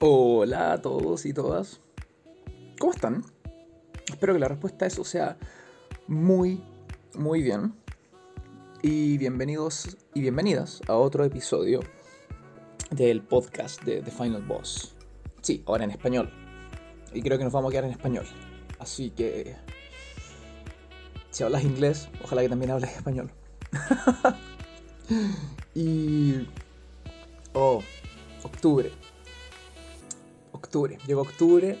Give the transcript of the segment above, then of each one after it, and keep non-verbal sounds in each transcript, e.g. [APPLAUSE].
Hola a todos y todas. ¿Cómo están? Espero que la respuesta a eso sea muy, muy bien. Y bienvenidos y bienvenidas a otro episodio del podcast de The Final Boss. Sí, ahora en español. Y creo que nos vamos a quedar en español. Así que... Si hablas inglés, ojalá que también hables español. [LAUGHS] y... Oh, octubre octubre. Llegó octubre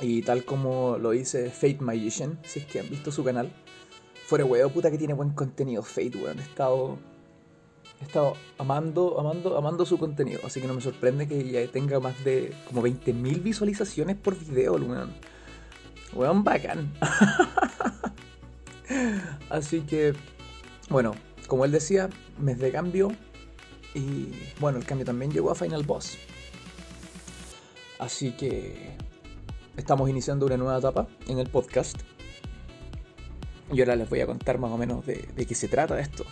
y tal como lo dice Fate Magician, si es que han visto su canal, fuera huevo, puta que tiene buen contenido Fate, weón. He estado, he estado amando, amando, amando su contenido, así que no me sorprende que ya tenga más de como 20.000 visualizaciones por video, weón. Weón, bacán. [LAUGHS] así que, bueno, como él decía, mes de cambio. Y bueno, el cambio también llegó a Final Boss. Así que estamos iniciando una nueva etapa en el podcast. Y ahora les voy a contar más o menos de, qué se trata esto.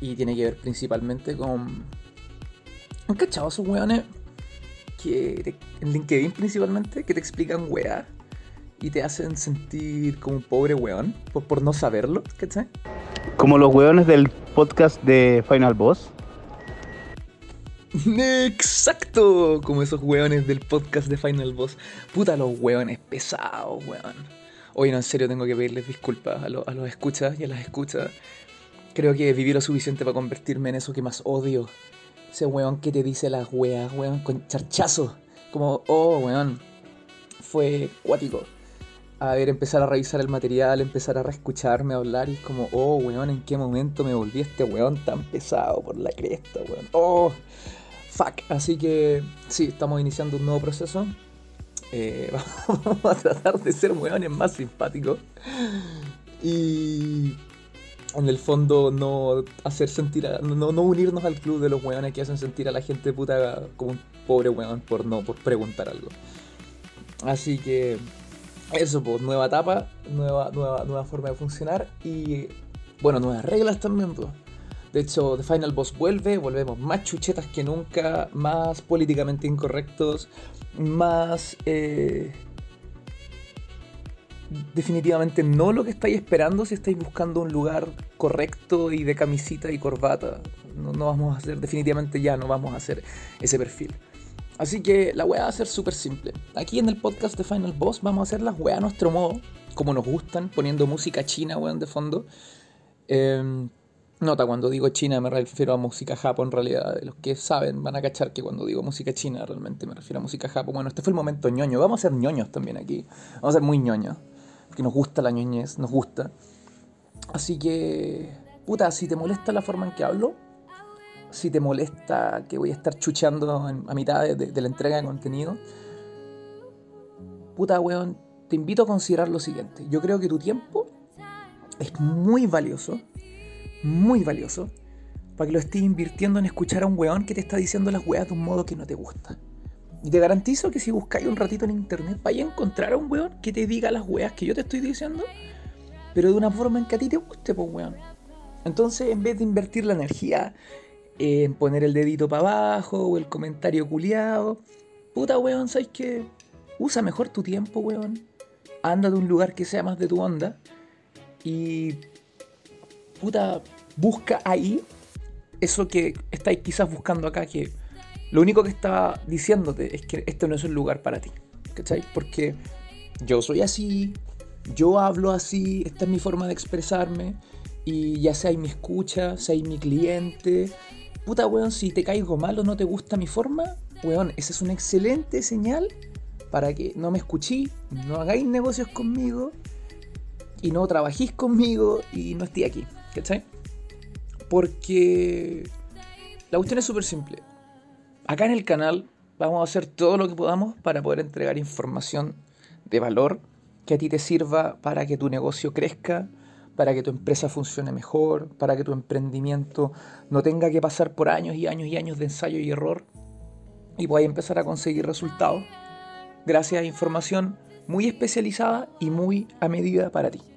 Y tiene que ver principalmente con... ¿Han cachado esos weones que en LinkedIn principalmente que te explican weá y te hacen sentir como un pobre weón por, por no saberlo? ¿Cachai? Como los weones del podcast de Final Boss. Exacto, como esos weones del podcast de Final Boss. Puta, los weones pesados, weón. Oye, no, en serio, tengo que pedirles disculpas a, a los escuchas y a las escuchas. Creo que viví lo suficiente para convertirme en eso que más odio. Ese weón que te dice las weas, weón, con charchazo. Como, oh, weón. Fue cuático. A ver, empezar a revisar el material, empezar a reescucharme, a hablar y es como, oh, weón, ¿en qué momento me volví este weón tan pesado por la cresta, weón? Oh, fuck. Así que sí, estamos iniciando un nuevo proceso. Eh, [LAUGHS] vamos a tratar de ser weones más simpáticos. Y en el fondo no hacer sentir no, unirnos al club de los weones que hacen sentir a la gente puta como un pobre weón por no, por preguntar algo. Así que eso, pues, nueva etapa, nueva, nueva, nueva forma de funcionar y bueno, nuevas reglas también, pues. De hecho, The Final Boss vuelve, volvemos más chuchetas que nunca, más políticamente incorrectos, más... Eh, definitivamente no lo que estáis esperando si estáis buscando un lugar correcto y de camisita y corbata. No, vamos a hacer, definitivamente ya no vamos a hacer ese perfil. Así que la weá va a ser súper simple. Aquí en el podcast de Final Boss vamos a hacer las weá a nuestro modo, como nos gustan, poniendo música china, weón, de fondo. Eh, Nota, cuando digo China me refiero a música japo en realidad. Los que saben van a cachar que cuando digo música china realmente me refiero a música japo. Bueno, este fue el momento ñoño. Vamos a ser ñoños también aquí. Vamos a ser muy ñoños. Porque nos gusta la ñoñez, nos gusta. Así que, puta, si te molesta la forma en que hablo, si te molesta que voy a estar chucheando a mitad de, de la entrega de contenido, puta, weón, te invito a considerar lo siguiente. Yo creo que tu tiempo es muy valioso muy valioso para que lo estés invirtiendo en escuchar a un weón que te está diciendo las weas de un modo que no te gusta. Y te garantizo que si buscáis un ratito en internet, vais a encontrar a un weón que te diga las weas que yo te estoy diciendo, pero de una forma en que a ti te guste, pues weón. Entonces, en vez de invertir la energía en poner el dedito para abajo o el comentario culiado, puta weón, ¿sabes qué? Usa mejor tu tiempo, weón. Anda de un lugar que sea más de tu onda y puta, busca ahí eso que estáis quizás buscando acá, que lo único que está diciéndote es que este no es el lugar para ti. ¿Cachai? Porque yo soy así, yo hablo así, esta es mi forma de expresarme, y ya sea mi escucha, sea mi cliente. Puta, weón, si te caigo mal o no te gusta mi forma, weón, esa es una excelente señal para que no me escuchéis, no hagáis negocios conmigo y no trabajéis conmigo y no esté aquí. ¿Cachai? Porque la cuestión es súper simple. Acá en el canal vamos a hacer todo lo que podamos para poder entregar información de valor que a ti te sirva para que tu negocio crezca, para que tu empresa funcione mejor, para que tu emprendimiento no tenga que pasar por años y años y años de ensayo y error y puedas empezar a conseguir resultados gracias a información muy especializada y muy a medida para ti.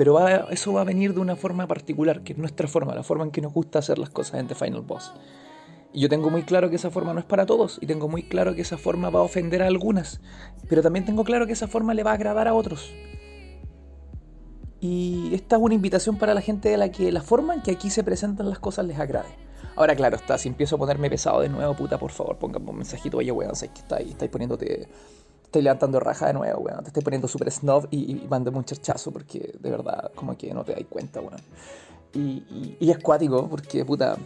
Pero eso va a venir de una forma particular, que es nuestra forma, la forma en que nos gusta hacer las cosas en The Final Boss. Y yo tengo muy claro que esa forma no es para todos. Y tengo muy claro que esa forma va a ofender a algunas. Pero también tengo claro que esa forma le va a agradar a otros. Y esta es una invitación para la gente de la que la forma en que aquí se presentan las cosas les agrade. Ahora, claro, está, si empiezo a ponerme pesado de nuevo, puta, por favor, póngame un mensajito, oye, weón, sabes que estáis, estáis poniéndote, estáis levantando raja de nuevo, weón, te estáis poniendo súper snob y, y mándame un charchazo porque de verdad, como que no te dais cuenta, weón. Y, y, es cuático porque, puta,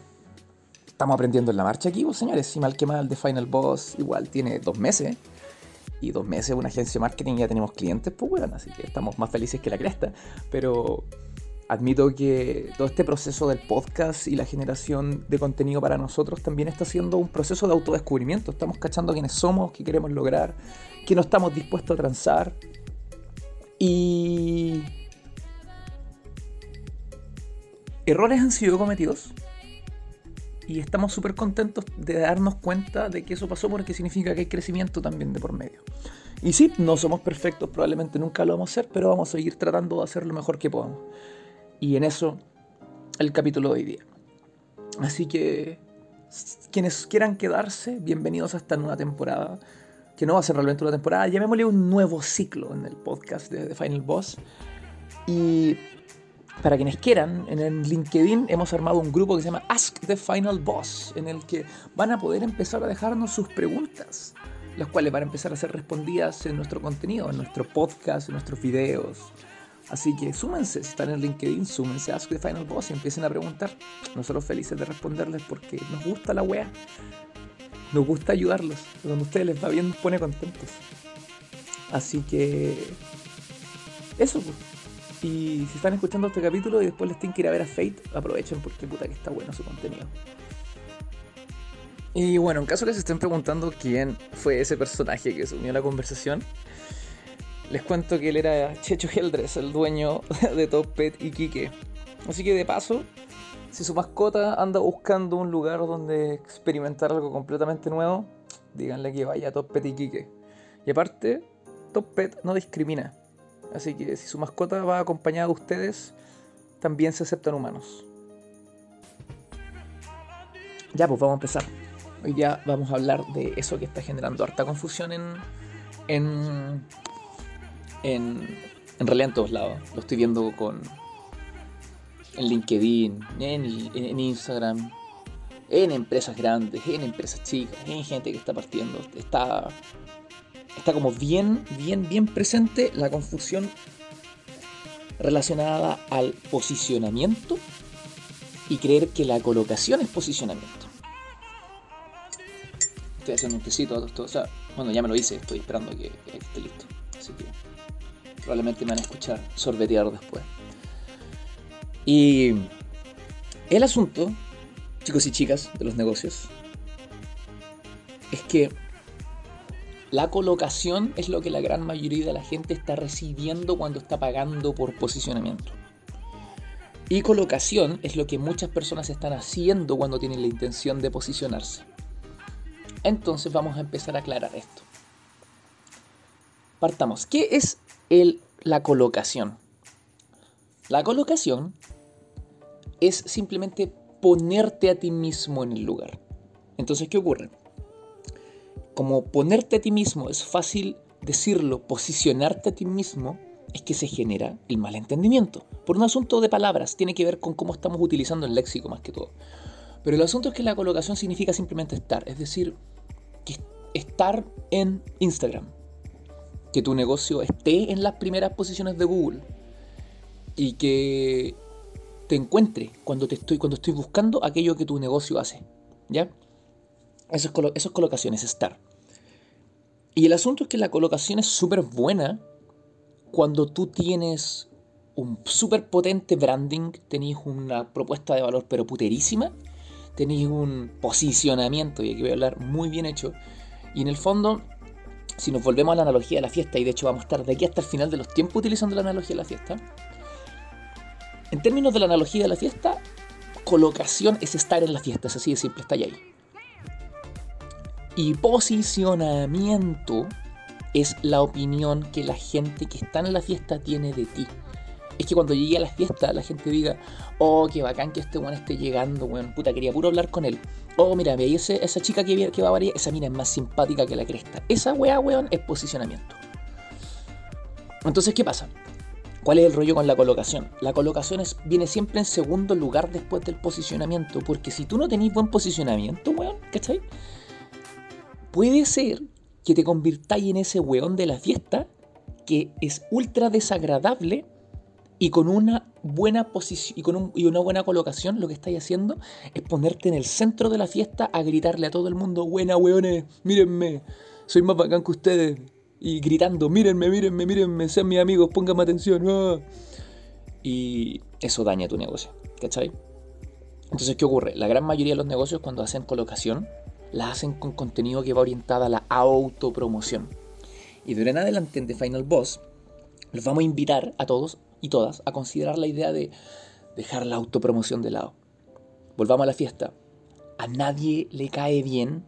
estamos aprendiendo en la marcha aquí, pues, señores, si mal que mal, The Final Boss igual tiene dos meses y dos meses una agencia de marketing ya tenemos clientes, pues bueno, así que estamos más felices que la cresta. Pero admito que todo este proceso del podcast y la generación de contenido para nosotros también está siendo un proceso de autodescubrimiento. Estamos cachando quiénes somos, qué queremos lograr, qué no estamos dispuestos a transar. Y... Errores han sido cometidos, y estamos súper contentos de darnos cuenta de que eso pasó porque significa que hay crecimiento también de por medio. Y sí, no somos perfectos, probablemente nunca lo vamos a ser, pero vamos a seguir tratando de hacer lo mejor que podamos. Y en eso el capítulo de hoy día. Así que quienes quieran quedarse, bienvenidos a esta nueva temporada, que no va a ser realmente una temporada, llamémosle un nuevo ciclo en el podcast de The Final Boss. Y para quienes quieran, en el LinkedIn hemos armado un grupo que se llama Ask the Final Boss, en el que van a poder empezar a dejarnos sus preguntas, las cuales van a empezar a ser respondidas en nuestro contenido, en nuestro podcast, en nuestros videos. Así que súmense, si están en LinkedIn, súmense a Ask the Final Boss y empiecen a preguntar. Nosotros felices de responderles porque nos gusta la wea. Nos gusta ayudarlos. Cuando a ustedes les va bien nos pone contentos. Así que... Eso, pues. Y si están escuchando este capítulo y después les tienen que ir a ver a Fate, aprovechen porque puta que está bueno su contenido. Y bueno, en caso que se estén preguntando quién fue ese personaje que se unió a la conversación, les cuento que él era Checho Heldres, el dueño [LAUGHS] de Top Pet y Kike. Así que de paso, si su mascota anda buscando un lugar donde experimentar algo completamente nuevo, díganle que vaya a Top Pet y Kike. Y aparte, Top Pet no discrimina. Así que si su mascota va acompañada de ustedes, también se aceptan humanos. Ya, pues vamos a empezar. Hoy día vamos a hablar de eso que está generando harta confusión en. en. En, realidad en todos lados. Lo estoy viendo con. en LinkedIn, en, Instagram, en empresas grandes, en empresas chicas, en gente que está partiendo. Está está como bien, bien, bien presente la confusión relacionada al posicionamiento y creer que la colocación es posicionamiento. Estoy haciendo un tecito, todo, o bueno, ya me lo hice, estoy esperando que, que probablemente me van a escuchar sorbetear después. Y el asunto, chicos y chicas de los negocios, es que la colocación es lo que la gran mayoría de la gente está recibiendo cuando está pagando por posicionamiento. Y colocación es lo que muchas personas están haciendo cuando tienen la intención de posicionarse. Entonces vamos a empezar a aclarar esto. Partamos. ¿Qué es el, la colocación? La colocación es simplemente ponerte a ti mismo en el lugar. Entonces, ¿qué ocurre? como ponerte a ti mismo es fácil decirlo, posicionarte a ti mismo, es que se genera el malentendimiento. Por un asunto de palabras, tiene que ver con cómo estamos utilizando el léxico más que todo. Pero el asunto es que la colocación significa simplemente estar, es decir, que estar en Instagram, que tu negocio esté en las primeras posiciones de Google y que te encuentre cuando te estoy cuando estoy buscando aquello que tu negocio hace, ¿ya? Eso es, estar. Y el asunto es que la colocación es súper buena cuando tú tienes un súper potente branding, tenéis una propuesta de valor pero puterísima, tenéis un posicionamiento, y aquí voy a hablar muy bien hecho, y en el fondo, si nos volvemos a la analogía de la fiesta, y de hecho vamos a estar de aquí hasta el final de los tiempos utilizando la analogía de la fiesta, en términos de la analogía de la fiesta, colocación es estar en la fiesta, es así de simple, está ahí. Y posicionamiento es la opinión que la gente que está en la fiesta tiene de ti. es que cuando llegue a la fiesta la gente diga, oh, qué bacán que este weón esté llegando, weón, puta, quería puro hablar con él. Oh, mira, ve esa chica que, va a variar, esa mina es más simpática que la cresta. Esa weá, weón, es posicionamiento. Entonces, ¿qué pasa? ¿Cuál es el rollo con la colocación? La colocación viene siempre en segundo lugar después del posicionamiento, porque si tú no tenés buen posicionamiento, weón, ¿cachai? Puede ser que te convirtáis en ese weón de la fiesta que es ultra desagradable y con una buena posición y con una buena colocación lo que estáis haciendo es ponerte en el centro de la fiesta a gritarle a todo el mundo, buena weones, mírenme, soy más bacán que ustedes. Y gritando, mírenme, mírenme, mírenme, sean mis amigos, pónganme atención. Y eso daña tu negocio, ¿cachai? Entonces, ¿qué ocurre? La gran mayoría de los negocios cuando hacen colocación, la hacen con contenido que va orientada a la autopromoción. Y de ahora en adelante en The Final Boss, los vamos a invitar a todos y todas a considerar la idea de dejar la autopromoción de lado. Volvamos a la fiesta. A nadie le cae bien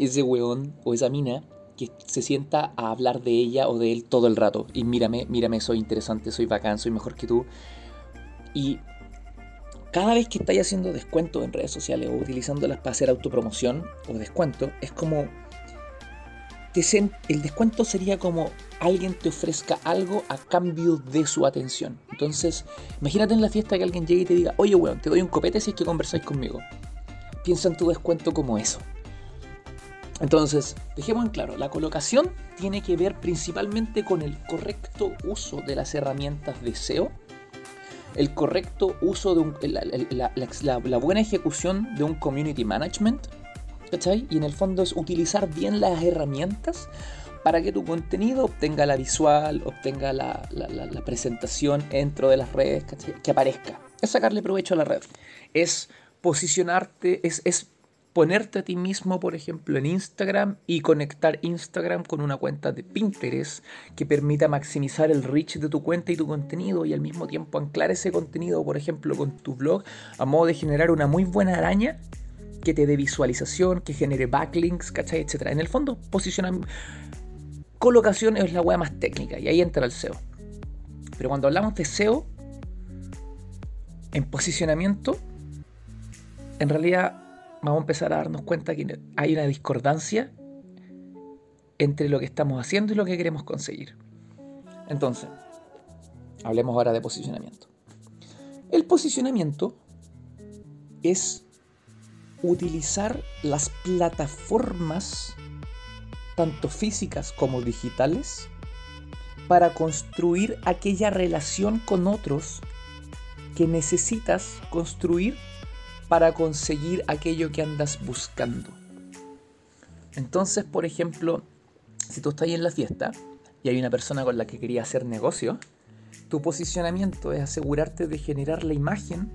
ese weón o esa mina que se sienta a hablar de ella o de él todo el rato. Y mírame, mírame, soy interesante, soy bacán, soy mejor que tú. Y cada vez que estáis haciendo descuento en redes sociales o utilizándolas para hacer autopromoción o descuento, es como... el descuento sería como alguien te ofrezca algo a cambio de su atención. Entonces, imagínate en la fiesta que alguien llegue y te diga, oye, weón, te doy un copete si es que conversáis conmigo. Piensa en tu descuento como eso. Entonces, dejemos en claro, la colocación tiene que ver principalmente con el correcto uso de las herramientas de SEO, el correcto uso de la, buena ejecución de un community management, Y en el fondo es utilizar bien las herramientas para que tu contenido obtenga la visual, obtenga la, presentación dentro de las redes. Que aparezca. Es sacarle provecho a la red. Es posicionarte, es, es ponerte a ti mismo, por ejemplo, en Instagram y conectar Instagram con una cuenta de Pinterest que permita maximizar el reach de tu cuenta y tu contenido y al mismo tiempo anclar ese contenido, por ejemplo, con tu blog a modo de generar una muy buena araña que te dé visualización, que genere backlinks, ¿cachai? Etcétera. En el fondo, posicionamiento. Colocación es la wea más técnica y ahí entra el SEO. Pero cuando hablamos de SEO, en posicionamiento, en realidad vamos a empezar a darnos cuenta que hay una discordancia entre lo que estamos haciendo y lo que queremos conseguir. Entonces, hablemos ahora de posicionamiento. El posicionamiento es utilizar las plataformas, tanto físicas como digitales, para construir aquella relación con otros que necesitas construir para conseguir aquello que andas buscando. Entonces, por ejemplo, si tú estás ahí en la fiesta y hay una persona con la que quería hacer negocio, tu posicionamiento es asegurarte de generar la imagen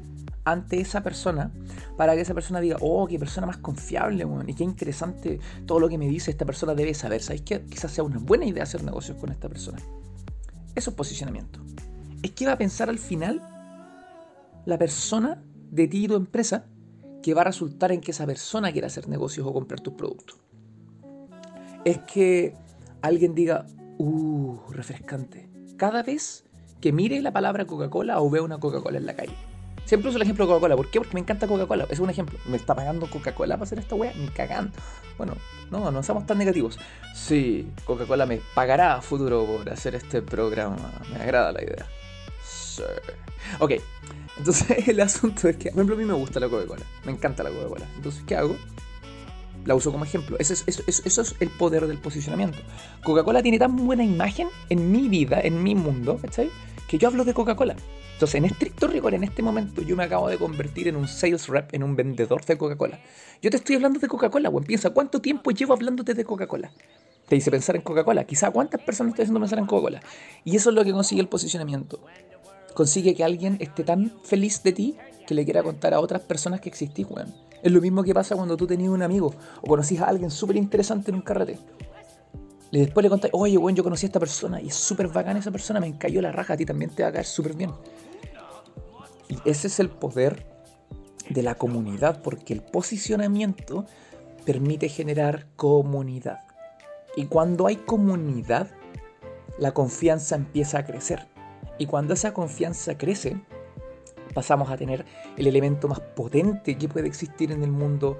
ante esa persona para que esa persona diga, oh, qué persona más confiable, y qué interesante todo lo que me dice esta persona debe saber. ¿Sabes qué? Quizás sea una buena idea hacer negocios con esta persona. Eso es posicionamiento. Es que va a pensar al final la persona de ti y tu empresa que va a resultar en que esa persona quiera hacer negocios o comprar tus productos. Es que alguien diga, uh, refrescante. Cada vez que mire la palabra Coca-Cola o vea una Coca-Cola en la calle. Siempre uso el ejemplo de Coca-Cola. ¿Por qué? Porque me encanta Coca-Cola. Es un ejemplo. ¿Me está pagando Coca-Cola para hacer esta wea? Ni cagando. Bueno, no, no somos tan negativos. Sí, Coca-Cola me pagará a futuro por hacer este programa. Me agrada la idea. Sí. Ok, entonces [LAUGHS] el asunto es que, por ejemplo, a mí me gusta la Coca-Cola, me encanta la Coca-Cola. Entonces, ¿qué hago? La uso como ejemplo. Eso es, eso es el poder del posicionamiento. Coca-Cola tiene tan buena imagen en mi vida, en mi mundo, ¿cachai? Que yo hablo de Coca-Cola. Entonces, en estricto rigor, en este momento, yo me acabo de convertir en un sales rep, en un vendedor de Coca-Cola. Yo te estoy hablando de Coca-Cola, weón. Piensa, ¿cuánto tiempo llevo hablándote de Coca-Cola? Te hice pensar en Coca-Cola. Quizá, ¿cuántas personas estoy haciendo pensar en Coca-Cola? Y eso es lo que consigue el posicionamiento consigue que alguien esté tan feliz de ti que le quiera contar a otras personas que existís, weón. Es lo mismo que pasa cuando tú tenías un amigo o conocís a alguien súper interesante en un carrete. Y después le contás, oye, weón, yo conocí a esta persona y es súper bacana esa persona, me encalló la raja, a ti también te va a caer súper bien. Y ese es el poder de la comunidad, porque el posicionamiento permite generar comunidad. Y cuando hay comunidad, la confianza empieza a crecer Y cuando esa confianza crece, pasamos a tener el elemento más potente que puede existir en el mundo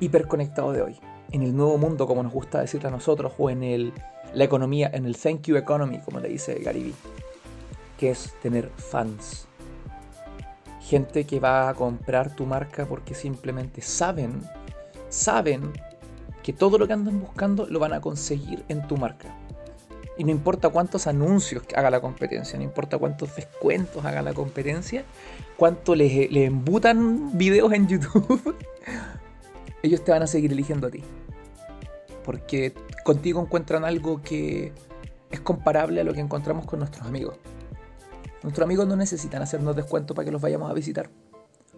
hiperconectado de hoy. En el nuevo mundo, como nos gusta decirle a nosotros, o en el, la economía, en el thank you economy, como le dice Gary que es tener fans. Gente que va a comprar tu marca porque simplemente saben, saben que todo lo que andan buscando lo van a conseguir en tu marca. Y no importa cuántos anuncios haga la competencia, no importa cuántos descuentos haga la competencia, cuánto le, le embutan videos en YouTube, [LAUGHS] ellos te van a seguir eligiendo a ti. Porque contigo encuentran algo que es comparable a lo que encontramos con nuestros amigos. Nuestros amigos no necesitan hacernos descuento para que los vayamos a visitar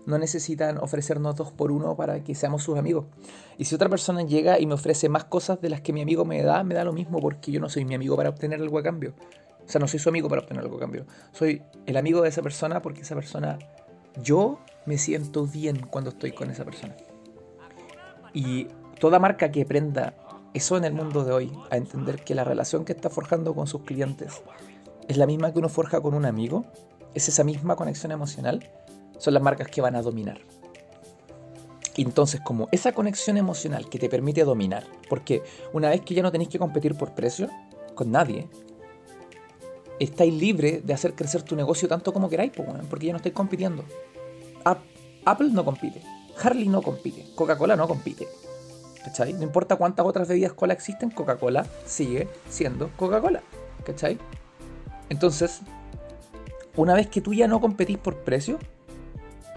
no necesitan ofrecernos dos por uno para que seamos sus amigos. Y si otra persona llega y me ofrece más cosas de las que mi amigo me da, me da lo mismo porque yo no soy mi amigo para obtener algo a cambio. O sea, no soy su amigo para obtener algo a cambio. Soy el amigo de esa persona porque esa persona, yo me siento bien cuando estoy con esa persona. Y toda marca que prenda eso en el mundo de hoy, a entender que la relación que está forjando con sus clientes es la misma que uno forja con un amigo, es esa misma conexión emocional, son las marcas que van a dominar. Entonces, como esa conexión emocional que te permite dominar, porque una vez que ya no tenéis que competir por precio con nadie, estáis libre de hacer crecer tu negocio tanto como queráis, porque ya no estáis compitiendo. Apple no compite, Harley no compite, Coca-Cola no compite. No importa cuántas otras bebidas cola existen, Coca-Cola sigue siendo Coca-Cola. ¿Cachai? Entonces, una vez que tú ya no competís por precio,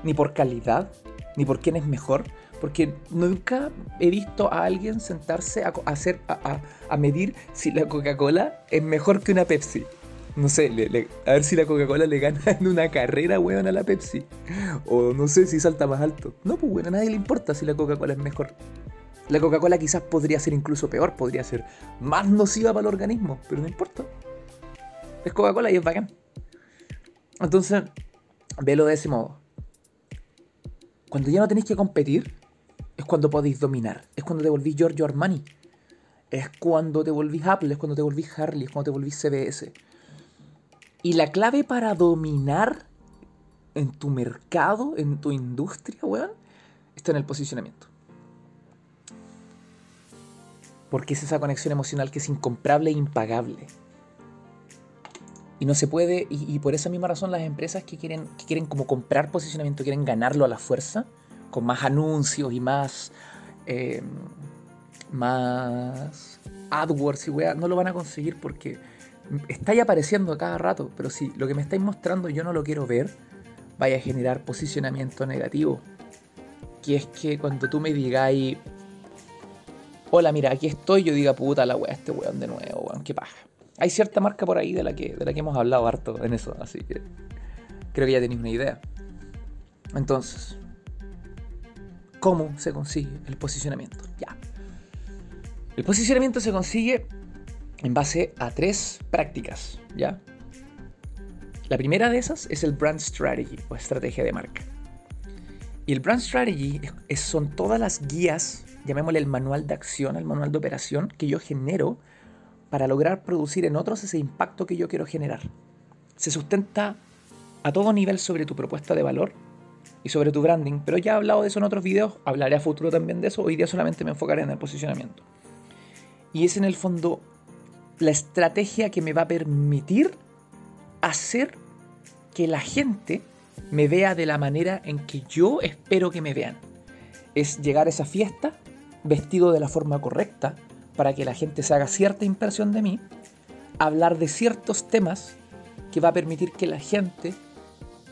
ni por calidad, ni por quién es mejor, porque nunca he visto a alguien sentarse a, hacer, a, medir si la Coca-Cola es mejor que una Pepsi. No sé, a ver si la Coca-Cola le gana en una carrera, weón, a la Pepsi. O no sé si salta más alto. No, pues bueno, a nadie le importa si la Coca-Cola es mejor. La Coca-Cola quizás podría ser incluso peor, podría ser más nociva para el organismo, pero no importa. Es Coca-Cola y es bacán. Entonces, velo de ese modo. Cuando ya no tenéis que competir, es cuando podéis dominar. Es cuando te volvís Giorgio Armani. Es cuando te volvís Apple, es cuando te volvís Harley, es cuando te volvís CBS. Y la clave para dominar en tu mercado, en tu industria, weón, está en el posicionamiento. Porque es esa conexión emocional que es incomparable e impagable. Y no se puede, y, por esa misma razón las empresas que quieren, que quieren como comprar posicionamiento, quieren ganarlo a la fuerza, con más anuncios y más, em, más AdWords y weá, no lo van a conseguir porque estáis apareciendo a cada rato, pero si lo que me estáis mostrando yo no lo quiero ver, vaya a generar posicionamiento negativo. Que es que cuando tú me digáis, hola, mira, aquí estoy, yo diga, puta la weá, este weón de nuevo, weón, qué paja hay cierta marca por ahí de la que, de la que hemos hablado harto en eso, así que creo que ya tenéis una idea. Entonces, ¿cómo se consigue el posicionamiento? Ya. El posicionamiento se consigue en base a tres prácticas, ¿ya? La primera de esas es el brand strategy o estrategia de marca. Y el brand strategy son todas las guías, llamémosle el manual de acción, el manual de operación que yo genero para lograr producir en otros ese impacto que yo quiero generar. Se sustenta a todo nivel sobre tu propuesta de valor y sobre tu branding, pero ya he hablado de eso en otros videos, hablaré a futuro también de eso, hoy día solamente me enfocaré en el posicionamiento. Y es en el fondo la estrategia que me va a permitir hacer que la gente me vea de la manera en que yo espero que me vean. Es llegar a esa fiesta vestido de la forma correcta, para que la gente se haga cierta impresión de mí, hablar de ciertos temas que va a permitir que la gente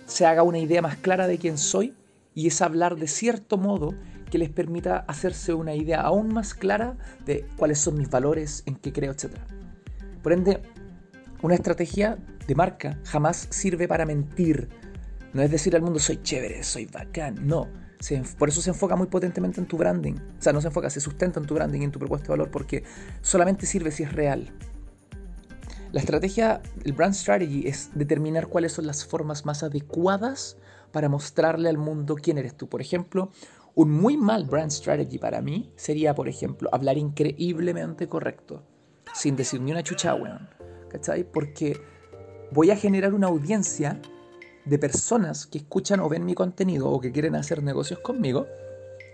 se haga una idea más clara de quién soy y es hablar de cierto modo que les permita hacerse una idea aún más clara de cuáles son mis valores, en qué creo, etc. Por ende, una estrategia de marca jamás sirve para mentir. No es decir al mundo soy chévere, soy bacán, no por eso se enfoca muy potentemente en tu branding. O sea, no se enfoca, se sustenta en tu branding y en tu propuesta de valor porque solamente sirve si es real. La estrategia, el brand strategy es determinar cuáles son las formas más adecuadas para mostrarle al mundo quién eres tú. Por ejemplo, un muy mal brand strategy para mí sería, por ejemplo, hablar increíblemente correcto, sin decir ni una chucha, weón. ¿Cachai? Porque voy a generar una audiencia de personas que escuchan o ven mi contenido o que quieren hacer negocios conmigo.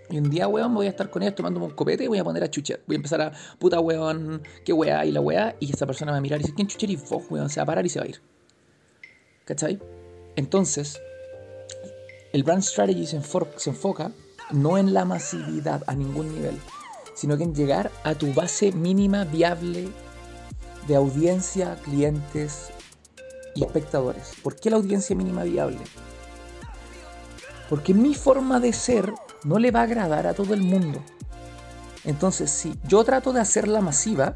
Y un día, weón, voy a estar con ellos tomándome un copete y voy a poner a chucher. Voy a empezar a, puta, weón, qué weá, y la weá. Y esa persona va a mirar y dice, ¿quién chucher y vos, weón? Se va a parar y se va a ir. ¿Cachai? Entonces, el brand strategy se, se enfoca no en la masividad a ningún nivel, sino que en llegar a tu base mínima viable de audiencia, clientes y espectadores. ¿Por qué la audiencia mínima viable? Porque mi forma de ser no le va a agradar a todo el mundo. Entonces, si yo trato de hacerla masiva,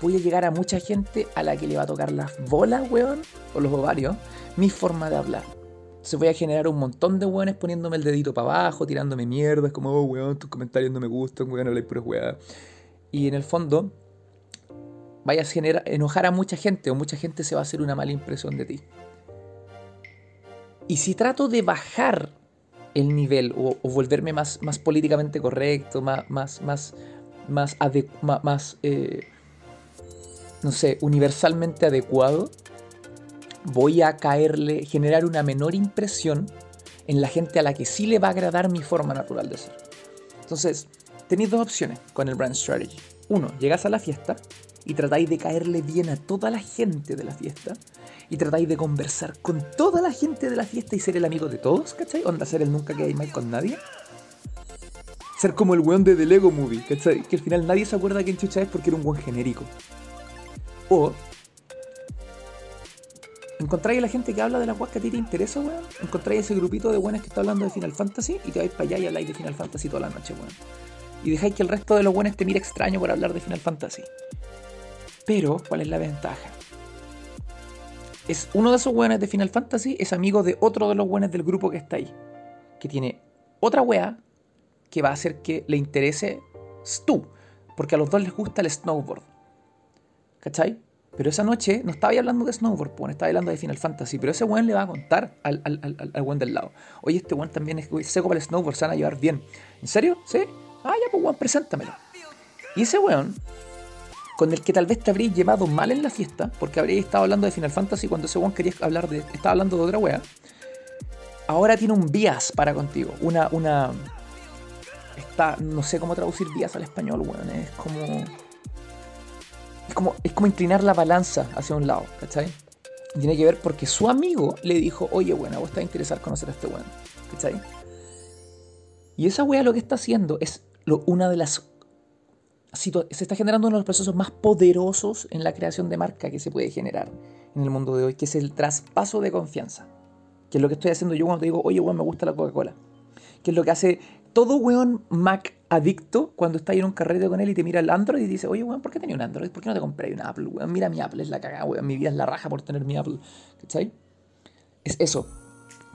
voy a llegar a mucha gente a la que le va a tocar las bolas, weón, o los ovarios, mi forma de hablar. Se voy a generar un montón de weones poniéndome el dedito para abajo, tirándome mierda, es como, oh, weón, tus comentarios no me gustan, weón, habláis puras weón. Y en el fondo, vayas a enojar a mucha gente o mucha gente se va a hacer una mala impresión de ti. Y si trato de bajar el nivel o, volverme más, más políticamente correcto, más, más, más, más, más eh, no sé, universalmente adecuado, voy a caerle, generar una menor impresión en la gente a la que sí le va a agradar mi forma natural de ser. Entonces, tenéis dos opciones con el brand strategy. Uno, llegas a la fiesta y tratáis de caerle bien a toda la gente de la fiesta y tratáis de conversar con toda la gente de la fiesta y ser el amigo de todos, ¿cachai? Onda ser el nunca que hay mal con nadie. Ser como el weón de The Lego Movie, ¿cachai? Que al final nadie se acuerda quién chucha es porque era un buen genérico. O encontráis a la gente que habla de la guas que a ti te interesa, weón. Encontráis ese grupito de buenas que está hablando de Final Fantasy y te vais para allá y habláis de Final Fantasy toda la noche, weón. Y dejáis que el resto de los buenos te mire extraño por hablar de Final Fantasy. Pero, ¿cuál es la ventaja? Es uno de esos weones de Final Fantasy, es amigo de otro de los weones del grupo que está ahí. Que tiene otra wea que va a hacer que le interese tú. Porque a los dos les gusta el snowboard. ¿Cachai? Pero esa noche no estaba hablando de snowboard, pues, estaba hablando de Final Fantasy. Pero ese weón le va a contar al, al, al, weón del lado. Oye, este weón también es seco para el snowboard, se van a llevar bien. ¿En serio? ¿Sí? Ah, ya, pues weón, preséntamelo. Y ese weón con el que tal vez te habríais llevado mal en la fiesta, porque habríais estado hablando de Final Fantasy cuando ese one quería hablar de. estaba hablando de otra wea. Ahora tiene un bias para contigo. Una. una. Está. No sé cómo traducir bias al español, weón. Es como. Es como, es como inclinar la balanza hacia un lado, ¿cachai? tiene que ver porque su amigo le dijo, oye, bueno, vos estás interesado en conocer a este weón, ¿cachai? Y esa wea lo que está haciendo es lo, una de las se está generando uno de los procesos más poderosos en la creación de marca que se puede generar en el mundo de hoy, que es el traspaso de confianza. Que es lo que estoy haciendo yo cuando te digo, oye, weón, me gusta la Coca-Cola. Que es lo que hace todo weón Mac adicto cuando está en un carrete con él y te mira el Android y dice, oye, weón, ¿por qué tenía un Android? ¿Por qué no te compré un Apple, weón? Mira mi Apple, es la cagada, weón. Mi vida es la raja por tener mi Apple. ¿Cachai? Es eso.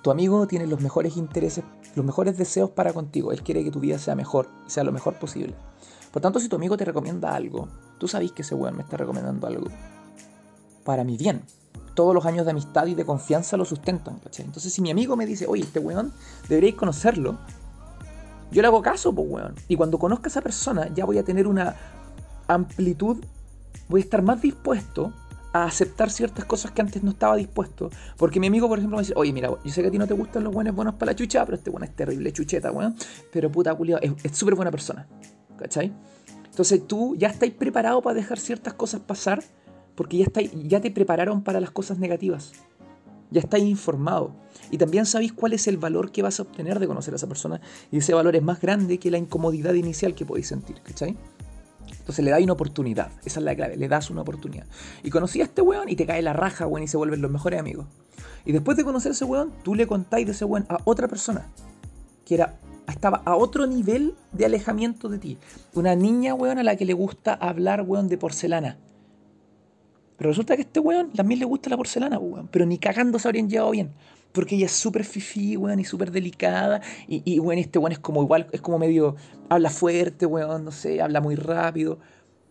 Tu amigo tiene los mejores intereses, los mejores deseos para contigo. Él quiere que tu vida sea mejor, sea lo mejor posible. Por tanto, si tu amigo te recomienda algo, tú sabes que ese weón me está recomendando algo para mi bien. Todos los años de amistad y de confianza lo sustentan, ¿cachai? Entonces, si mi amigo me dice, oye, este weón, deberíais conocerlo, yo le hago caso, pues weón. Y cuando conozca a esa persona, ya voy a tener una amplitud, voy a estar más dispuesto a aceptar ciertas cosas que antes no estaba dispuesto. Porque mi amigo, por ejemplo, me dice, oye, mira, yo sé que a ti no te gustan los buenos buenos para la chucha, pero este weón es terrible chucheta, weón. Pero puta, culiado, es súper buena persona. ¿Cachai? Entonces tú ya estáis preparado para dejar ciertas cosas pasar porque ya, estáis, ya te prepararon para las cosas negativas. Ya estáis informado. Y también sabéis cuál es el valor que vas a obtener de conocer a esa persona. Y ese valor es más grande que la incomodidad inicial que podéis sentir. ¿Cachai? Entonces le dais una oportunidad. Esa es la clave. Le das una oportunidad. Y conocí a este weón y te cae la raja, weón, y se vuelven los mejores amigos. Y después de conocer a ese weón, tú le contáis de ese weón a otra persona. Que era estaba a otro nivel de alejamiento de ti. Una niña, weón, a la que le gusta hablar, weón, de porcelana. Pero resulta que este weón también le gusta la porcelana, weón. Pero ni cagando se habrían llevado bien. Porque ella es súper fifi, weón, y súper delicada. Y, y, weón, este weón es como igual, es como medio. Habla fuerte, weón, no sé, habla muy rápido.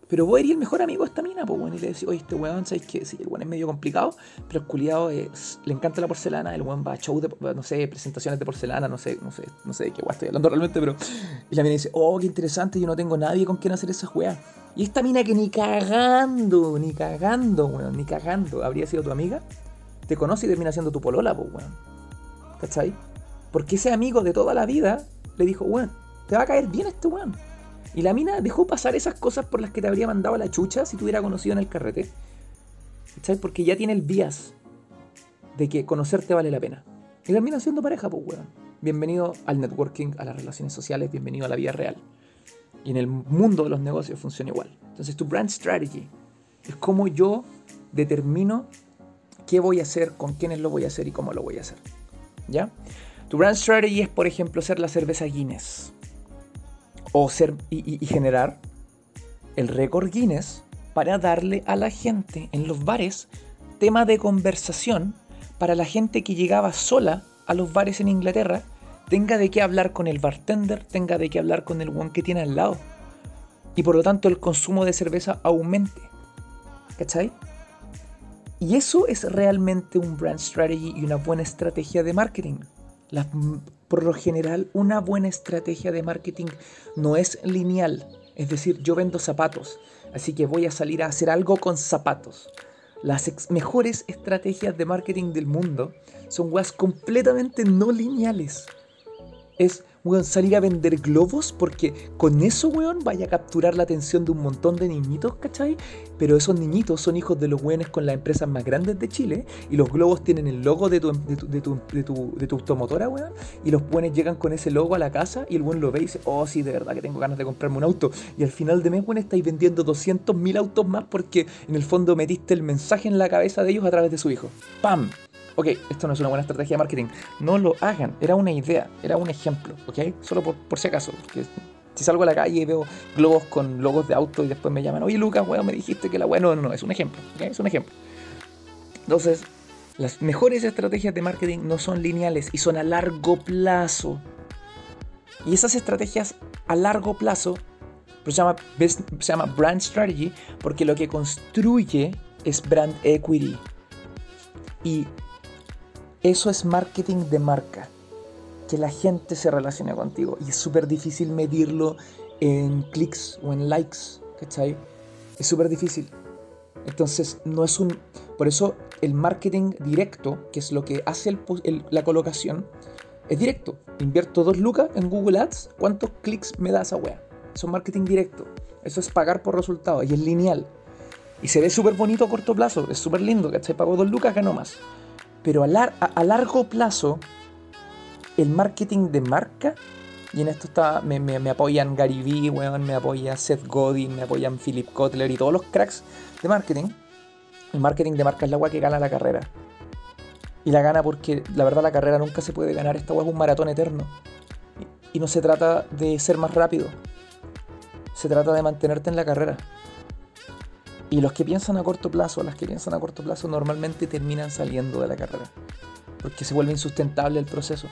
Pero vos eres el mejor amigo de esta mina, pues, bueno, y le decís, oye, este weón, ¿sabes qué? Sí, el weón es medio complicado, pero el culiado es, le encanta la porcelana, el weón va a show de, no sé, presentaciones de porcelana, no sé, no sé, no sé de qué weón estoy hablando realmente, pero. Y la mina dice, oh, qué interesante, yo no tengo nadie con quien hacer esas weas. Y esta mina que ni cagando, ni cagando, weón, ni cagando, habría sido tu amiga, te conoce y termina siendo tu polola, pues, weón. ¿Cachai? Porque ese amigo de toda la vida le dijo, weón, te va a caer bien este weón. Y la mina dejó pasar esas cosas por las que te habría mandado la chucha si te hubiera conocido en el carrete. ¿Cachai? Porque ya tiene el vías de que conocerte vale la pena. Y termina siendo pareja, pues, weón. Bienvenido al networking, a las relaciones sociales, bienvenido a la vida real. Y en el mundo de los negocios funciona igual. Entonces, tu brand strategy es como yo determino qué voy a hacer, con quiénes lo voy a hacer y cómo lo voy a hacer. ¿Ya? Tu brand strategy es, por ejemplo, ser la cerveza Guinness. O ser y, y generar el récord Guinness para darle a la gente en los bares tema de conversación para la gente que llegaba sola a los bares en Inglaterra tenga de qué hablar con el bartender, tenga de qué hablar con el one que tiene al lado. Y por lo tanto el consumo de cerveza aumente. ¿Cachai? Y eso es realmente un brand strategy y una buena estrategia de marketing. Por lo general, una buena estrategia de marketing no es lineal. Es decir, yo vendo zapatos, así que voy a salir a hacer algo con zapatos. Las mejores estrategias de marketing del mundo son weas completamente no lineales. Es weón, salir a vender globos porque con eso, weón, vaya a capturar la atención de un montón de niñitos, ¿cachai? Pero esos niñitos son hijos de los weones con las empresas más grandes de Chile y los globos tienen el logo de tu, de tu, de tu, de tu, de tu automotora, weón, y los weones llegan con ese logo a la casa y el weón lo ve y dice, oh, sí, de verdad que tengo ganas de comprarme un auto. Y al final de mes, weón, estáis vendiendo 200.000 autos más porque en el fondo metiste el mensaje en la cabeza de ellos a través de su hijo. ¡Pam! Ok, esto no es una buena estrategia de marketing, no lo hagan, era una idea, era un ejemplo, ok, solo por, si acaso, porque si salgo a la calle y veo globos con logos de auto y después me llaman, oye Lucas, weón, me dijiste que la weón, no, no, es un ejemplo, es un ejemplo. Entonces, las mejores estrategias de marketing no son lineales y son a largo plazo. Y esas estrategias a largo plazo se llama, se llama brand strategy porque lo que construye es brand equity. Y eso es marketing de marca. Que la gente se relacione contigo. Y es súper difícil medirlo en clics o en likes. ¿Cachai? Es súper difícil. Entonces, no es un. Por eso, el marketing directo, que es lo que hace la colocación, es directo. Invierto dos lucas en Google Ads. ¿Cuántos clics me da esa wea? Eso es marketing directo. Eso es pagar por resultados y es lineal. Y se ve súper bonito a corto plazo. Es súper lindo, ¿cachai? Pago dos lucas, gano más. Pero a, largo plazo, el marketing de marca, y en esto está, me, apoyan Gary Vee, me apoya Seth Godin, me apoyan Philip Kotler y todos los cracks de marketing. El marketing de marca es la agua que gana la carrera. Y la gana porque la verdad la carrera nunca se puede ganar. Esta agua es un maratón eterno. Y no se trata de ser más rápido. Se trata de mantenerte en la carrera. Y los que piensan a corto plazo, las que piensan a corto plazo, normalmente terminan saliendo de la carrera. Porque se vuelve insustentable el proceso.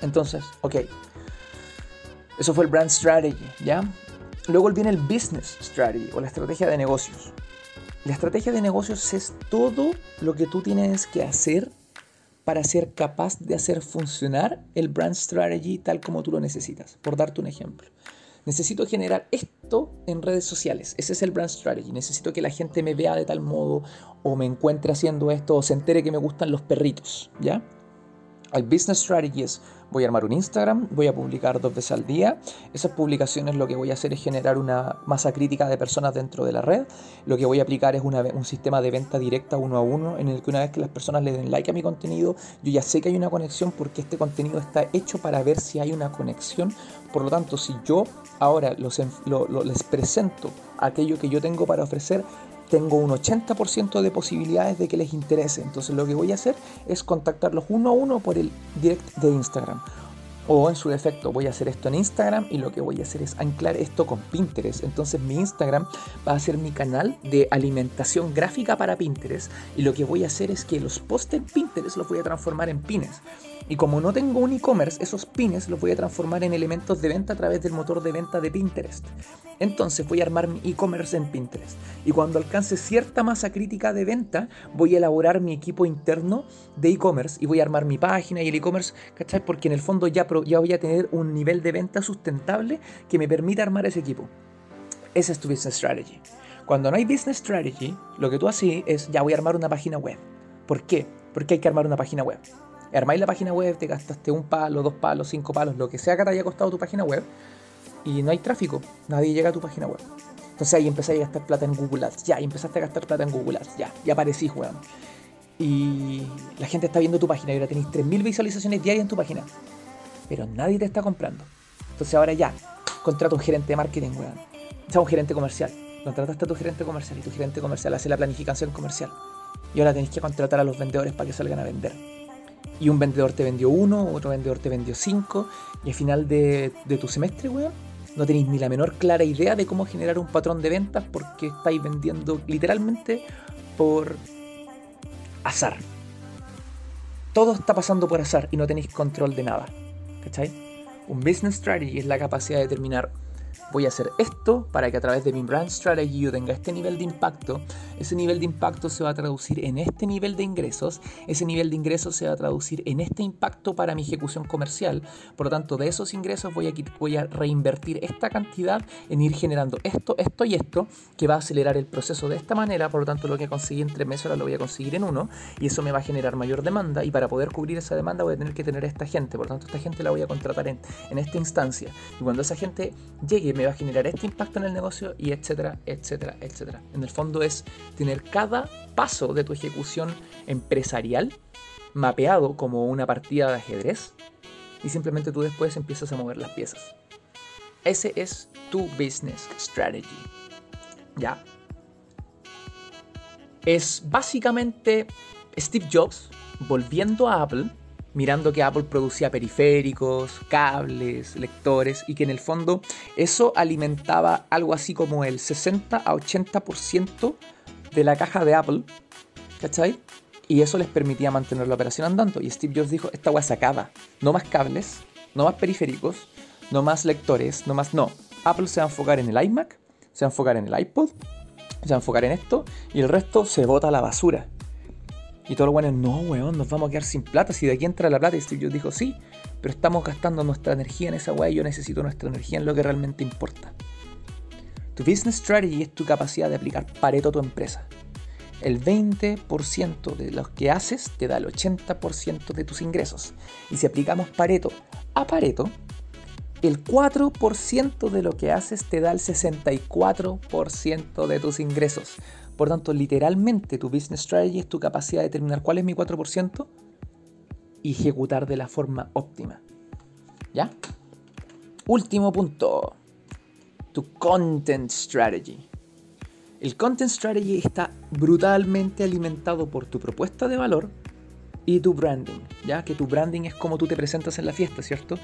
Entonces, ok. Eso fue el brand strategy, ¿ya? Luego viene el business strategy o la estrategia de negocios. La estrategia de negocios es todo lo que tú tienes que hacer para ser capaz de hacer funcionar el brand strategy tal como tú lo necesitas. Por darte un ejemplo. Necesito generar esto en redes sociales. Ese es el brand strategy. Necesito que la gente me vea de tal modo o me encuentre haciendo esto o se entere que me gustan los perritos, ¿ya? El business strategy es voy a armar un Instagram, voy a publicar dos veces al día. Esas publicaciones lo que voy a hacer es generar una masa crítica de personas dentro de la red. Lo que voy a aplicar es un sistema de venta directa uno a uno en el que una vez que las personas le den like a mi contenido, yo ya sé que hay una conexión porque este contenido está hecho para ver si hay una conexión. Por lo tanto, si yo ahora los, les presento aquello que yo tengo para ofrecer, tengo un 80% de posibilidades de que les interese. Entonces lo que voy a hacer es contactarlos uno a uno por el direct de Instagram. O en su defecto voy a hacer esto en Instagram y lo que voy a hacer es anclar esto con Pinterest. Entonces mi Instagram va a ser mi canal de alimentación gráfica para Pinterest. Y lo que voy a hacer es que los posts en Pinterest los voy a transformar en pines. Y como no tengo un e-commerce, esos pines los voy a transformar en elementos de venta a través del motor de venta de Pinterest. Entonces voy a armar mi e-commerce en Pinterest. Y cuando alcance cierta masa crítica de venta, voy a elaborar mi equipo interno de e-commerce y voy a armar mi página y el e-commerce, ¿cachai? Porque en el fondo ya, ya voy a tener un nivel de venta sustentable que me permita armar ese equipo. Esa es tu business strategy. Cuando no hay business strategy, lo que tú haces es, ya voy a armar una página web. ¿Por qué? Porque hay que armar una página web. Armáis la página web, te gastaste un palo, dos palos, cinco palos, lo que sea que te haya costado tu página web, y no hay tráfico, nadie llega a tu página web. Entonces ahí empezáis a gastar plata en Google Ads, ya, y empezaste a gastar plata en Google Ads, ya, ya aparecís, weón. Y la gente está viendo tu página y ahora tenéis 3.000 visualizaciones diarias en tu página, pero nadie te está comprando. Entonces ahora ya, contrata un gerente de marketing, weón. O sea, un gerente comercial. Contrataste a tu gerente comercial y tu gerente comercial hace la planificación comercial. Y ahora tenéis que contratar a los vendedores para que salgan a vender. Y un vendedor te vendió uno, otro vendedor te vendió cinco, y al final de, de tu semestre, weón, no tenéis ni la menor clara idea de cómo generar un patrón de ventas porque estáis vendiendo literalmente por azar. Todo está pasando por azar y no tenéis control de nada. ¿Cachai? Un business strategy es la capacidad de determinar voy a hacer esto para que a través de mi brand strategy yo tenga este nivel de impacto. Ese nivel de impacto se va a traducir en este nivel de ingresos. Ese nivel de ingresos se va a traducir en este impacto para mi ejecución comercial. Por lo tanto, de esos ingresos voy a, voy a reinvertir esta cantidad en ir generando esto, esto y esto, que va a acelerar el proceso de esta manera. Por lo tanto, lo que conseguí en tres meses ahora lo voy a conseguir en uno. Y eso me va a generar mayor demanda. Y para poder cubrir esa demanda voy a tener que tener a esta gente. Por lo tanto, esta gente la voy a contratar en, en esta instancia. Y cuando esa gente llegue, me va a generar este impacto en el negocio y etcétera, etcétera, etcétera. En el fondo es tener cada paso de tu ejecución empresarial mapeado como una partida de ajedrez y simplemente tú después empiezas a mover las piezas. Ese es tu business strategy. ¿Ya? Es básicamente Steve Jobs volviendo a Apple mirando que Apple producía periféricos, cables, lectores y que en el fondo eso alimentaba algo así como el 60 a 80% de la caja de Apple, ¿cachai? Y eso les permitía mantener la operación andando. Y Steve Jobs dijo, esta weá se. No más cables, no más periféricos, no más lectores, no más... No, Apple se va a enfocar en el iMac, se va a enfocar en el iPod, se va a enfocar en esto y el resto se bota a la basura. Y todos los buenos, no, weón, nos vamos a quedar sin plata. Si de aquí entra la plata, y Steve Jobs dijo, sí, pero estamos gastando nuestra energía en esa weá yo necesito nuestra energía en lo que realmente importa. Tu business strategy es tu capacidad de aplicar Pareto a tu empresa. El 20% de lo que haces te da el 80% de tus ingresos. Y si aplicamos Pareto a Pareto, el 4% de lo que haces te da el 64% de tus ingresos. Por tanto, literalmente tu business strategy es tu capacidad de determinar cuál es mi 4% y ejecutar de la forma óptima. ¿Ya? Último punto. Tu content strategy. El content strategy está brutalmente alimentado por tu propuesta de valor y tu branding, ya que tu branding es como tú te presentas en la fiesta, ¿cierto?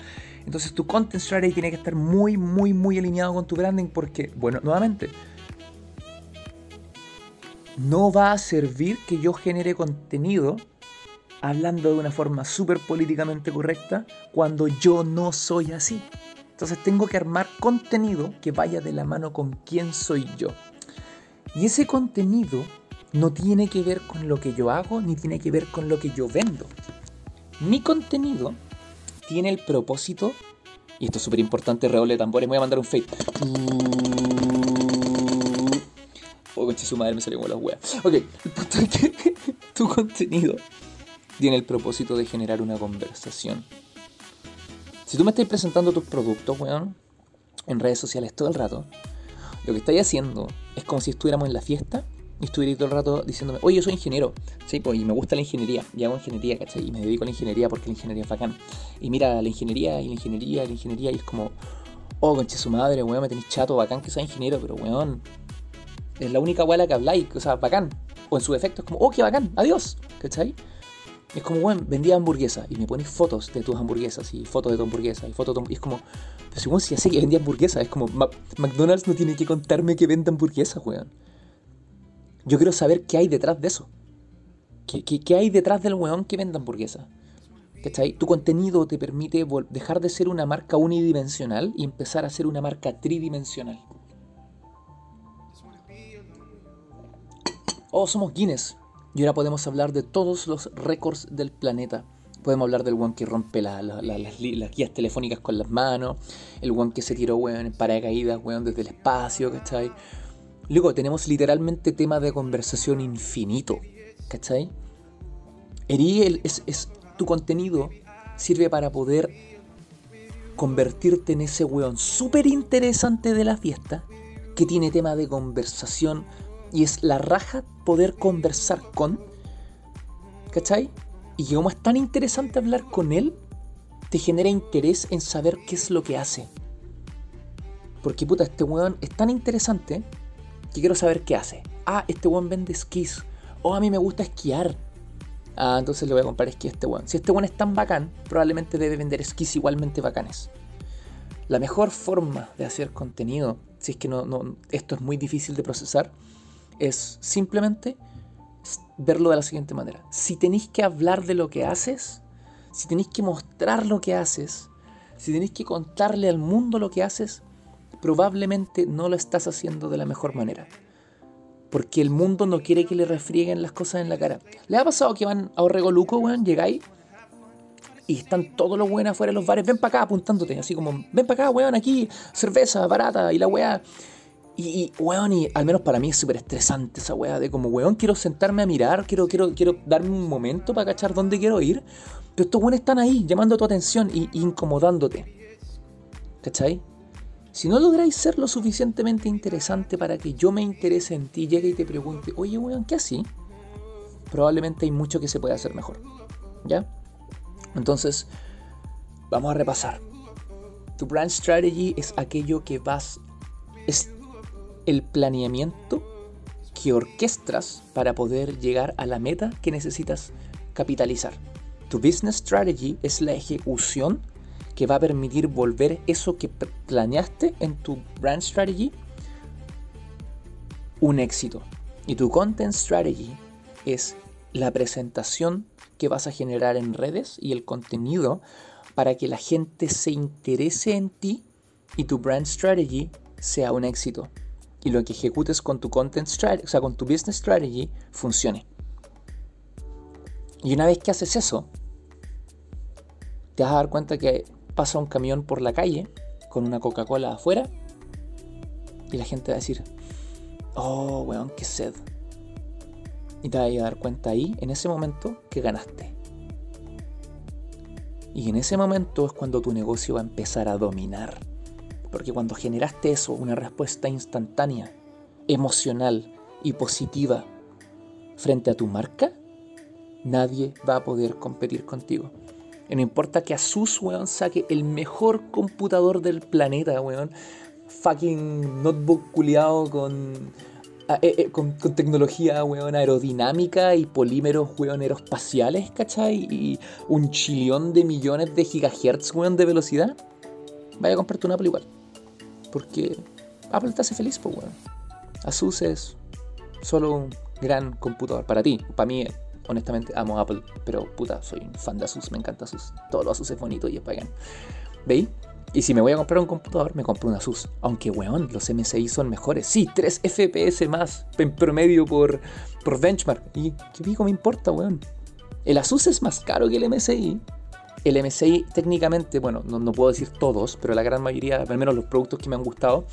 Entonces tu content strategy tiene que estar muy, muy, muy alineado con tu branding porque, bueno, nuevamente, no va a servir que yo genere contenido hablando de una forma súper políticamente correcta cuando yo no soy así. Entonces tengo que armar contenido que vaya de la mano con quién soy yo. Y ese contenido no tiene que ver con lo que yo hago ni tiene que ver con lo que yo vendo. Mi contenido tiene el propósito, y esto es súper importante, redoble de tambores, voy a mandar un fake. Oh, conche su madre, me salió como las weas. Ok, el punto es que [LAUGHS] tu contenido tiene el propósito de generar una conversación. Si tú me estás presentando tus productos, weón, en redes sociales todo el rato, lo que estáis haciendo es como si estuviéramos en la fiesta y estuvierais todo el rato diciéndome, oye, yo soy ingeniero, sí, pues, y me gusta la ingeniería, y hago ingeniería, ¿cachai? Y me dedico a la ingeniería porque la ingeniería es bacán. Y mira, la ingeniería, y la ingeniería, y la ingeniería, y es como, oh, conche su madre, weón, me tenéis chato, bacán que sea ingeniero, pero weón, es la única weá que habláis, o sea, bacán. O en su efecto es como, oh, qué bacán, adiós, ¿cachai? Es como, weón, vendía hamburguesas y me pones fotos de tus hamburguesas y fotos de tu hamburguesa y fotos de tu... Y es como, si, weón, si ya sé que vendía hamburguesas, es como, McDonald's no tiene que contarme que vende hamburguesas, weón. Yo quiero saber qué hay detrás de eso. ¿Qué, qué, hay detrás del weón que vende hamburguesas? ¿Cachai? Tu contenido te permite dejar de ser una marca unidimensional y empezar a ser una marca tridimensional. Oh, somos Guinness. Y ahora podemos hablar de todos los récords del planeta. Podemos hablar del one que rompe las, guías telefónicas con las manos. El one que se tiró, weón, en paracaídas, weón, desde el espacio, ¿cachai? Luego tenemos literalmente tema de conversación infinito, ¿cachai? Eri es, es, tu contenido sirve para poder convertirte en ese weón súper interesante de la fiesta que tiene tema de conversación y es la raja poder conversar con. ¿Cachai? Y como es tan interesante hablar con él, te genera interés en saber qué es lo que hace. Porque puta, este weón es tan interesante que quiero saber qué hace. Ah, este weón vende esquís. Oh, a mí me gusta esquiar. Ah, entonces le voy a comprar esquí a este weón. Si este weón es tan bacán, probablemente debe vender esquís igualmente bacanes. La mejor forma de hacer contenido, si es que no, esto es muy difícil de procesar, es simplemente verlo de la siguiente manera. Si tenéis que hablar de lo que haces, si tenéis que mostrar lo que haces, si tenéis que contarle al mundo lo que haces, probablemente no lo estás haciendo de la mejor manera. Porque el mundo no quiere que le refrieguen las cosas en la cara. ¿Le ha pasado que van a Orrego Luco, weón? Llegáis y están todos los weones afuera de los bares. Ven para acá apuntándote, así como, ven para acá, weón, aquí, cerveza barata y la weá. Y, weón, y al menos para mí es súper estresante esa weá de como, weón, quiero sentarme a mirar, quiero, quiero, quiero darme un momento para cachar dónde quiero ir. Pero estos weones están ahí, llamando tu atención y, y incomodándote. ¿Cachai? Si no lográis ser lo suficientemente interesante para que yo me interese en ti, llegue y te pregunte, oye, weón, ¿qué así? Probablemente hay mucho que se puede hacer mejor. ¿Ya? Entonces, vamos a repasar. Tu brand strategy es aquello que vas. es el planeamiento que orquestas para poder llegar a la meta que necesitas capitalizar. Tu business strategy es la ejecución que va a permitir volver eso que planeaste en tu brand strategy un éxito. Y tu content strategy es la presentación que vas a generar en redes y el contenido para que la gente se interese en ti y tu brand strategy sea un éxito. Y lo que ejecutes con tu content strategy, o sea, con tu business strategy, funcione. Y una vez que haces eso, te vas a dar cuenta que pasa un camión por la calle con una Coca-Cola afuera y la gente va a decir, oh, weón, qué sed. Y te vas a dar cuenta ahí, en ese momento, que ganaste. Y en ese momento es cuando tu negocio va a empezar a dominar. Porque cuando generaste eso, una respuesta instantánea, emocional y positiva frente a tu marca, nadie va a poder competir contigo. Y no importa que Asus, weón, saque el mejor computador del planeta, weón. Fucking notebook culiado con Ah, eh, eh, con, tecnología, weón, aerodinámica y polímeros, weón, aeroespaciales, ¿cachai? Y un chillón de millones de gigahertz, weón, de velocidad, vaya a comprarte un Apple igual. Porque Apple te hace feliz, pues, weón. Asus es solo un gran computador para ti. Para mí, honestamente, amo Apple, pero puta, soy un fan de Asus, me encanta Asus. Todo lo Asus es bonito y es bacán. ¿Veis? Y si me voy a comprar un computador, me compro un Asus. Aunque, weón, los MSI son mejores. Sí, 3 FPS más en promedio por, por benchmark. ¿Y qué pico me importa, weón? El Asus es más caro que el MSI. El MSI técnicamente, bueno, no, puedo decir todos, pero la gran mayoría, al menos los productos que me han gustado,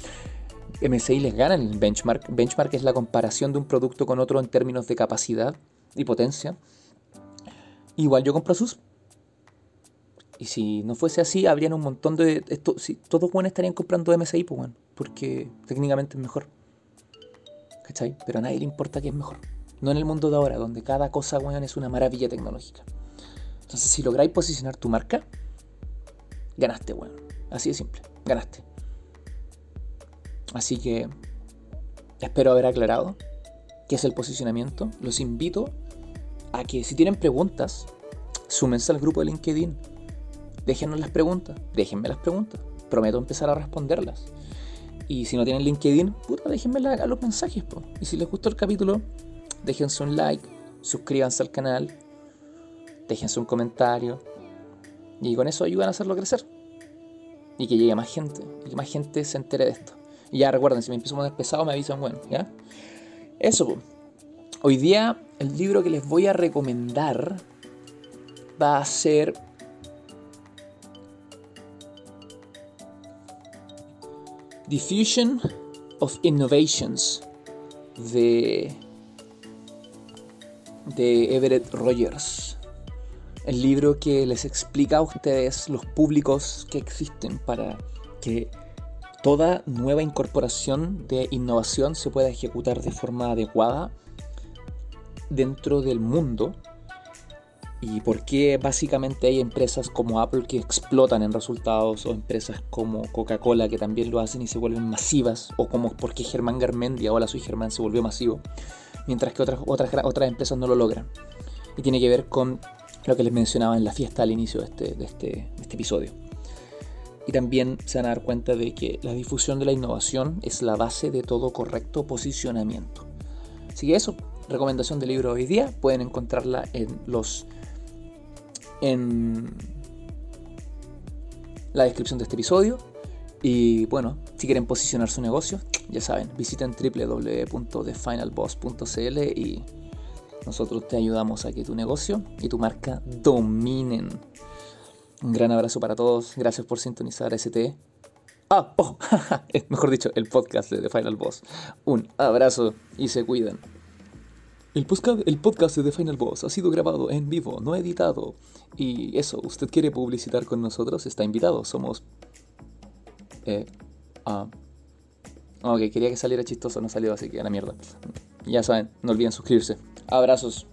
MSI les ganan el benchmark. Benchmark es la comparación de un producto con otro en términos de capacidad y potencia. Igual yo compro Asus y si no fuese así, habrían un montón de. Esto, si, todos buenos estarían comprando MSI, pues bueno, porque técnicamente es mejor. ¿Cachai? Pero a nadie le importa que es mejor. No en el mundo de ahora, donde cada cosa, weón, es una maravilla tecnológica. Entonces, si lográis posicionar tu marca, ganaste, weón. Así de simple, ganaste. Así que espero haber aclarado qué es el posicionamiento. Los invito a que si tienen preguntas, súmense al grupo de LinkedIn déjenos las preguntas, déjenme las preguntas. Prometo empezar a responderlas. Y si no tienen LinkedIn, puta, déjenme a los mensajes. Po. Y si les gustó el capítulo, déjense un like, suscríbanse al canal, déjense un comentario. Y con eso ayudan a hacerlo crecer. Y que llegue más gente. Y que más gente se entere de esto. Y ya recuerden, si me empiezo a poner pesado, me avisan, bueno, ¿ya? Eso, po. Hoy día, el libro que les voy a recomendar va a ser Diffusion of Innovations de, de Everett Rogers. El libro que les explica a ustedes los públicos que existen para que toda nueva incorporación de innovación se pueda ejecutar de forma adecuada dentro del mundo. Y por qué básicamente hay empresas como Apple que explotan en resultados o empresas como Coca-Cola que también lo hacen y se vuelven masivas o como por qué Germán Garmendia, hola soy Germán, se volvió masivo mientras que otras, otras, otras empresas no lo logran. Y tiene que ver con lo que les mencionaba en la fiesta al inicio de este, de este, este episodio y también se van a dar cuenta de que la difusión de la innovación es la base de todo correcto posicionamiento así que eso recomendación de libro hoy día pueden encontrarla en los en la descripción de este episodio. Y bueno, si quieren posicionar su negocio, ya saben, visiten www.thefinalboss.cl y nosotros te ayudamos a que tu negocio y tu marca dominen. Un gran abrazo para todos, gracias por sintonizar ST. Ah, oh, [LAUGHS] mejor dicho, el podcast de The Final Boss. Un abrazo y se cuidan. El podcast, el podcast de The Final Boss ha sido grabado en vivo, no editado. Y eso, usted quiere publicitar con nosotros, está invitado. Somos... Eh, ah. Ok, quería que saliera chistoso, no salió, así que a la mierda. Ya saben, no olviden suscribirse. Abrazos.